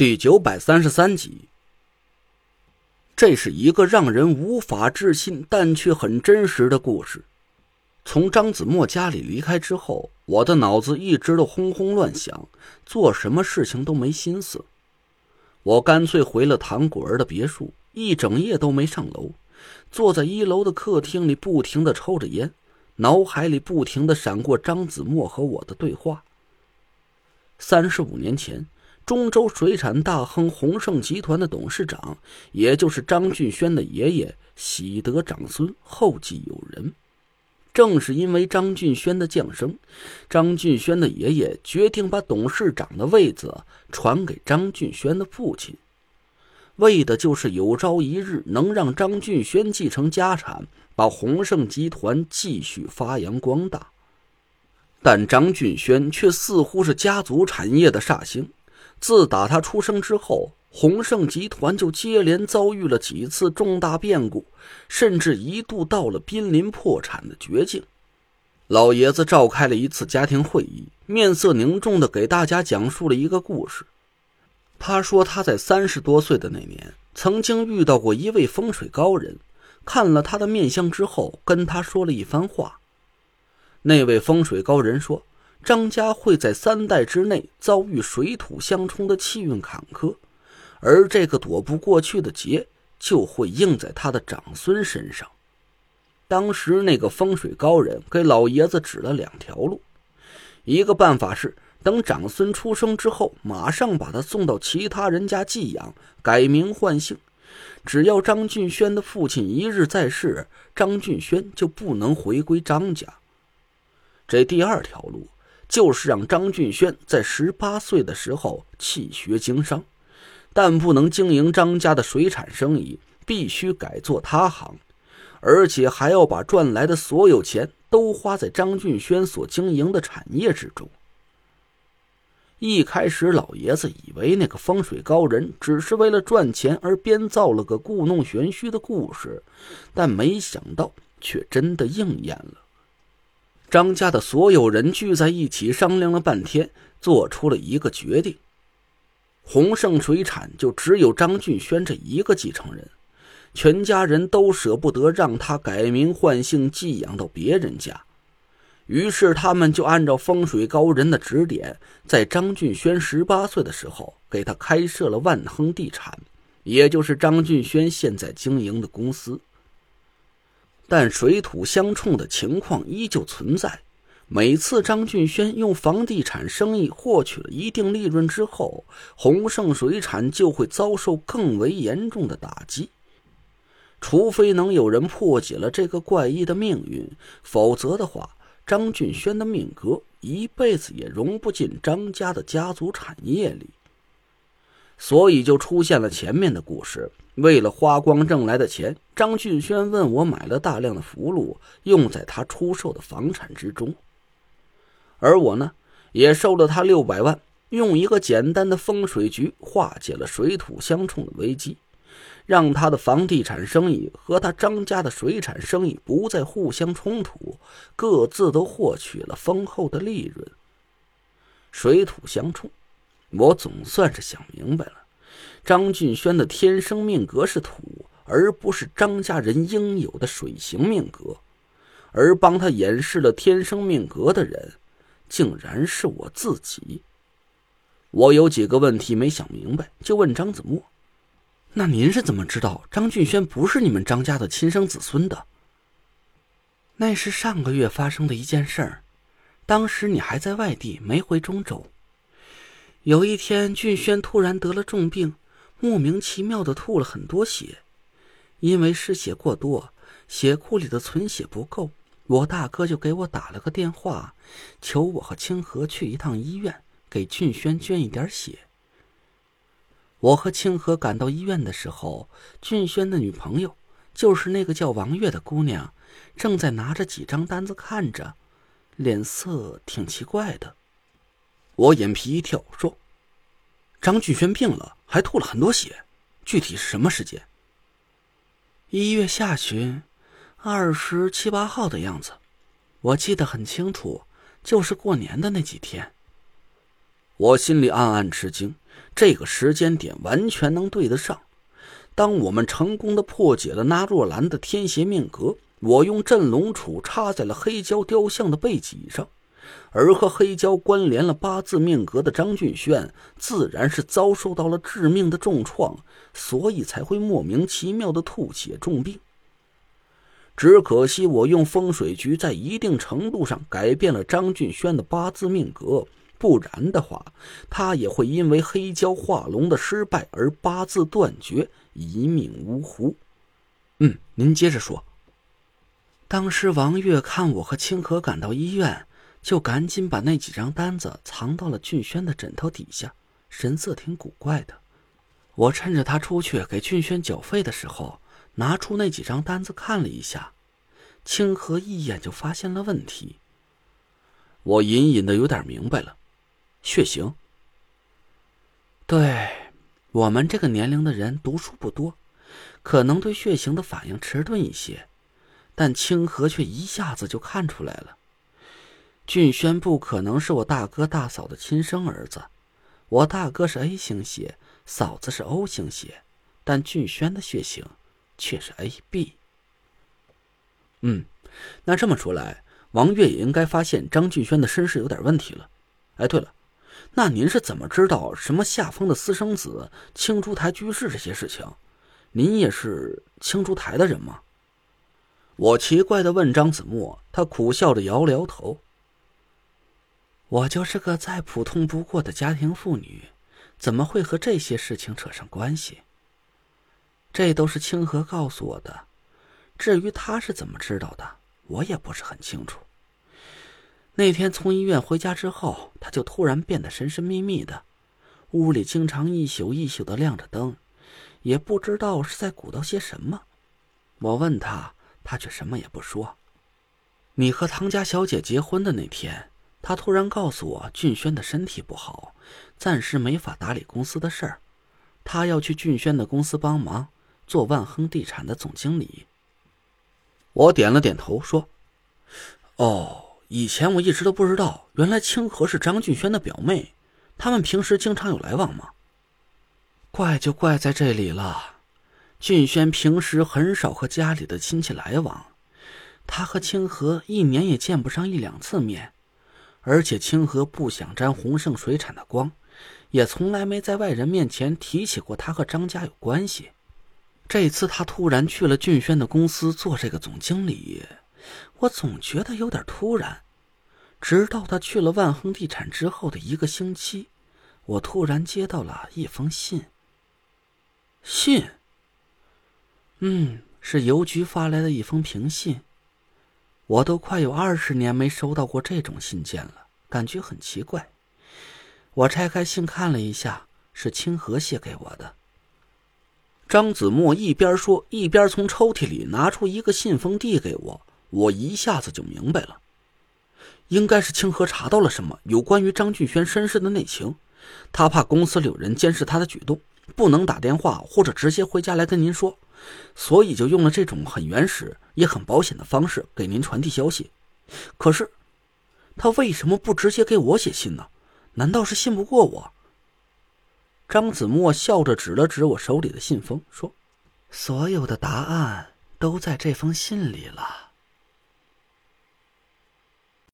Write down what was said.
第九百三十三集，这是一个让人无法置信但却很真实的故事。从张子墨家里离开之后，我的脑子一直都轰轰乱响，做什么事情都没心思。我干脆回了唐果儿的别墅，一整夜都没上楼，坐在一楼的客厅里，不停的抽着烟，脑海里不停的闪过张子墨和我的对话。三十五年前。中州水产大亨鸿盛集团的董事长，也就是张俊轩的爷爷，喜得长孙，后继有人。正是因为张俊轩的降生，张俊轩的爷爷决定把董事长的位子传给张俊轩的父亲，为的就是有朝一日能让张俊轩继承家产，把鸿盛集团继续发扬光大。但张俊轩却似乎是家族产业的煞星。自打他出生之后，鸿盛集团就接连遭遇了几次重大变故，甚至一度到了濒临破产的绝境。老爷子召开了一次家庭会议，面色凝重的给大家讲述了一个故事。他说他在三十多岁的那年，曾经遇到过一位风水高人，看了他的面相之后，跟他说了一番话。那位风水高人说。张家会在三代之内遭遇水土相冲的气运坎坷，而这个躲不过去的劫就会应在他的长孙身上。当时那个风水高人给老爷子指了两条路，一个办法是等长孙出生之后，马上把他送到其他人家寄养，改名换姓。只要张俊轩的父亲一日在世，张俊轩就不能回归张家。这第二条路。就是让张俊轩在十八岁的时候弃学经商，但不能经营张家的水产生意，必须改做他行，而且还要把赚来的所有钱都花在张俊轩所经营的产业之中。一开始，老爷子以为那个风水高人只是为了赚钱而编造了个故弄玄虚的故事，但没想到却真的应验了。张家的所有人聚在一起商量了半天，做出了一个决定：鸿盛水产就只有张俊轩这一个继承人，全家人都舍不得让他改名换姓寄养到别人家。于是，他们就按照风水高人的指点，在张俊轩十八岁的时候，给他开设了万亨地产，也就是张俊轩现在经营的公司。但水土相冲的情况依旧存在。每次张俊轩用房地产生意获取了一定利润之后，鸿盛水产就会遭受更为严重的打击。除非能有人破解了这个怪异的命运，否则的话，张俊轩的命格一辈子也融不进张家的家族产业里。所以就出现了前面的故事。为了花光挣来的钱，张俊轩问我买了大量的符箓，用在他出售的房产之中。而我呢，也收了他六百万，用一个简单的风水局化解了水土相冲的危机，让他的房地产生意和他张家的水产生意不再互相冲突，各自都获取了丰厚的利润。水土相冲。我总算是想明白了，张俊轩的天生命格是土，而不是张家人应有的水型命格，而帮他掩饰了天生命格的人，竟然是我自己。我有几个问题没想明白，就问张子墨：“那您是怎么知道张俊轩不是你们张家的亲生子孙的？”那是上个月发生的一件事儿，当时你还在外地，没回中州。有一天，俊轩突然得了重病，莫名其妙的吐了很多血。因为失血过多，血库里的存血不够，我大哥就给我打了个电话，求我和清河去一趟医院，给俊轩捐一点血。我和清河赶到医院的时候，俊轩的女朋友，就是那个叫王月的姑娘，正在拿着几张单子看着，脸色挺奇怪的。我眼皮一跳，说：“张俊轩病了，还吐了很多血，具体是什么时间？”一月下旬，二十七八号的样子，我记得很清楚，就是过年的那几天。我心里暗暗吃惊，这个时间点完全能对得上。当我们成功的破解了那若兰的天邪命格，我用镇龙杵插在了黑胶雕像的背脊上，而和黑蛟关联了八字命格的张俊轩，自然是遭受到了致命的重创，所以才会莫名其妙的吐血重病。只可惜我用风水局在一定程度上改变了张俊轩的八字命格。不然的话，他也会因为黑蛟化龙的失败而八字断绝，一命呜呼。嗯，您接着说。当时王月看我和清河赶到医院，就赶紧把那几张单子藏到了俊轩的枕头底下，神色挺古怪的。我趁着他出去给俊轩缴费的时候，拿出那几张单子看了一下，清河一眼就发现了问题。我隐隐的有点明白了。血型。对我们这个年龄的人读书不多，可能对血型的反应迟钝一些，但清河却一下子就看出来了。俊轩不可能是我大哥大嫂的亲生儿子，我大哥是 A 型血，嫂子是 O 型血，但俊轩的血型却是 AB。嗯，那这么说来，王月也应该发现张俊轩的身世有点问题了。哎，对了。那您是怎么知道什么夏风的私生子、青竹台居士这些事情？您也是青竹台的人吗？我奇怪的问张子墨，他苦笑着摇了摇头。我就是个再普通不过的家庭妇女，怎么会和这些事情扯上关系？这都是清河告诉我的，至于他是怎么知道的，我也不是很清楚。那天从医院回家之后，他就突然变得神神秘秘的，屋里经常一宿一宿的亮着灯，也不知道是在鼓捣些什么。我问他，他却什么也不说。你和唐家小姐结婚的那天，他突然告诉我俊轩的身体不好，暂时没法打理公司的事儿，他要去俊轩的公司帮忙，做万亨地产的总经理。我点了点头，说：“哦。”以前我一直都不知道，原来清河是张俊轩的表妹，他们平时经常有来往吗？怪就怪在这里了，俊轩平时很少和家里的亲戚来往，他和清河一年也见不上一两次面，而且清河不想沾洪盛水产的光，也从来没在外人面前提起过他和张家有关系。这次他突然去了俊轩的公司做这个总经理。我总觉得有点突然，直到他去了万亨地产之后的一个星期，我突然接到了一封信。信，嗯，是邮局发来的一封平信。我都快有二十年没收到过这种信件了，感觉很奇怪。我拆开信看了一下，是清河写给我的。张子墨一边说，一边从抽屉里拿出一个信封递给我。我一下子就明白了，应该是清河查到了什么有关于张俊轩身世的内情，他怕公司里有人监视他的举动，不能打电话或者直接回家来跟您说，所以就用了这种很原始也很保险的方式给您传递消息。可是，他为什么不直接给我写信呢？难道是信不过我？张子墨笑着指了指我手里的信封，说：“所有的答案都在这封信里了。”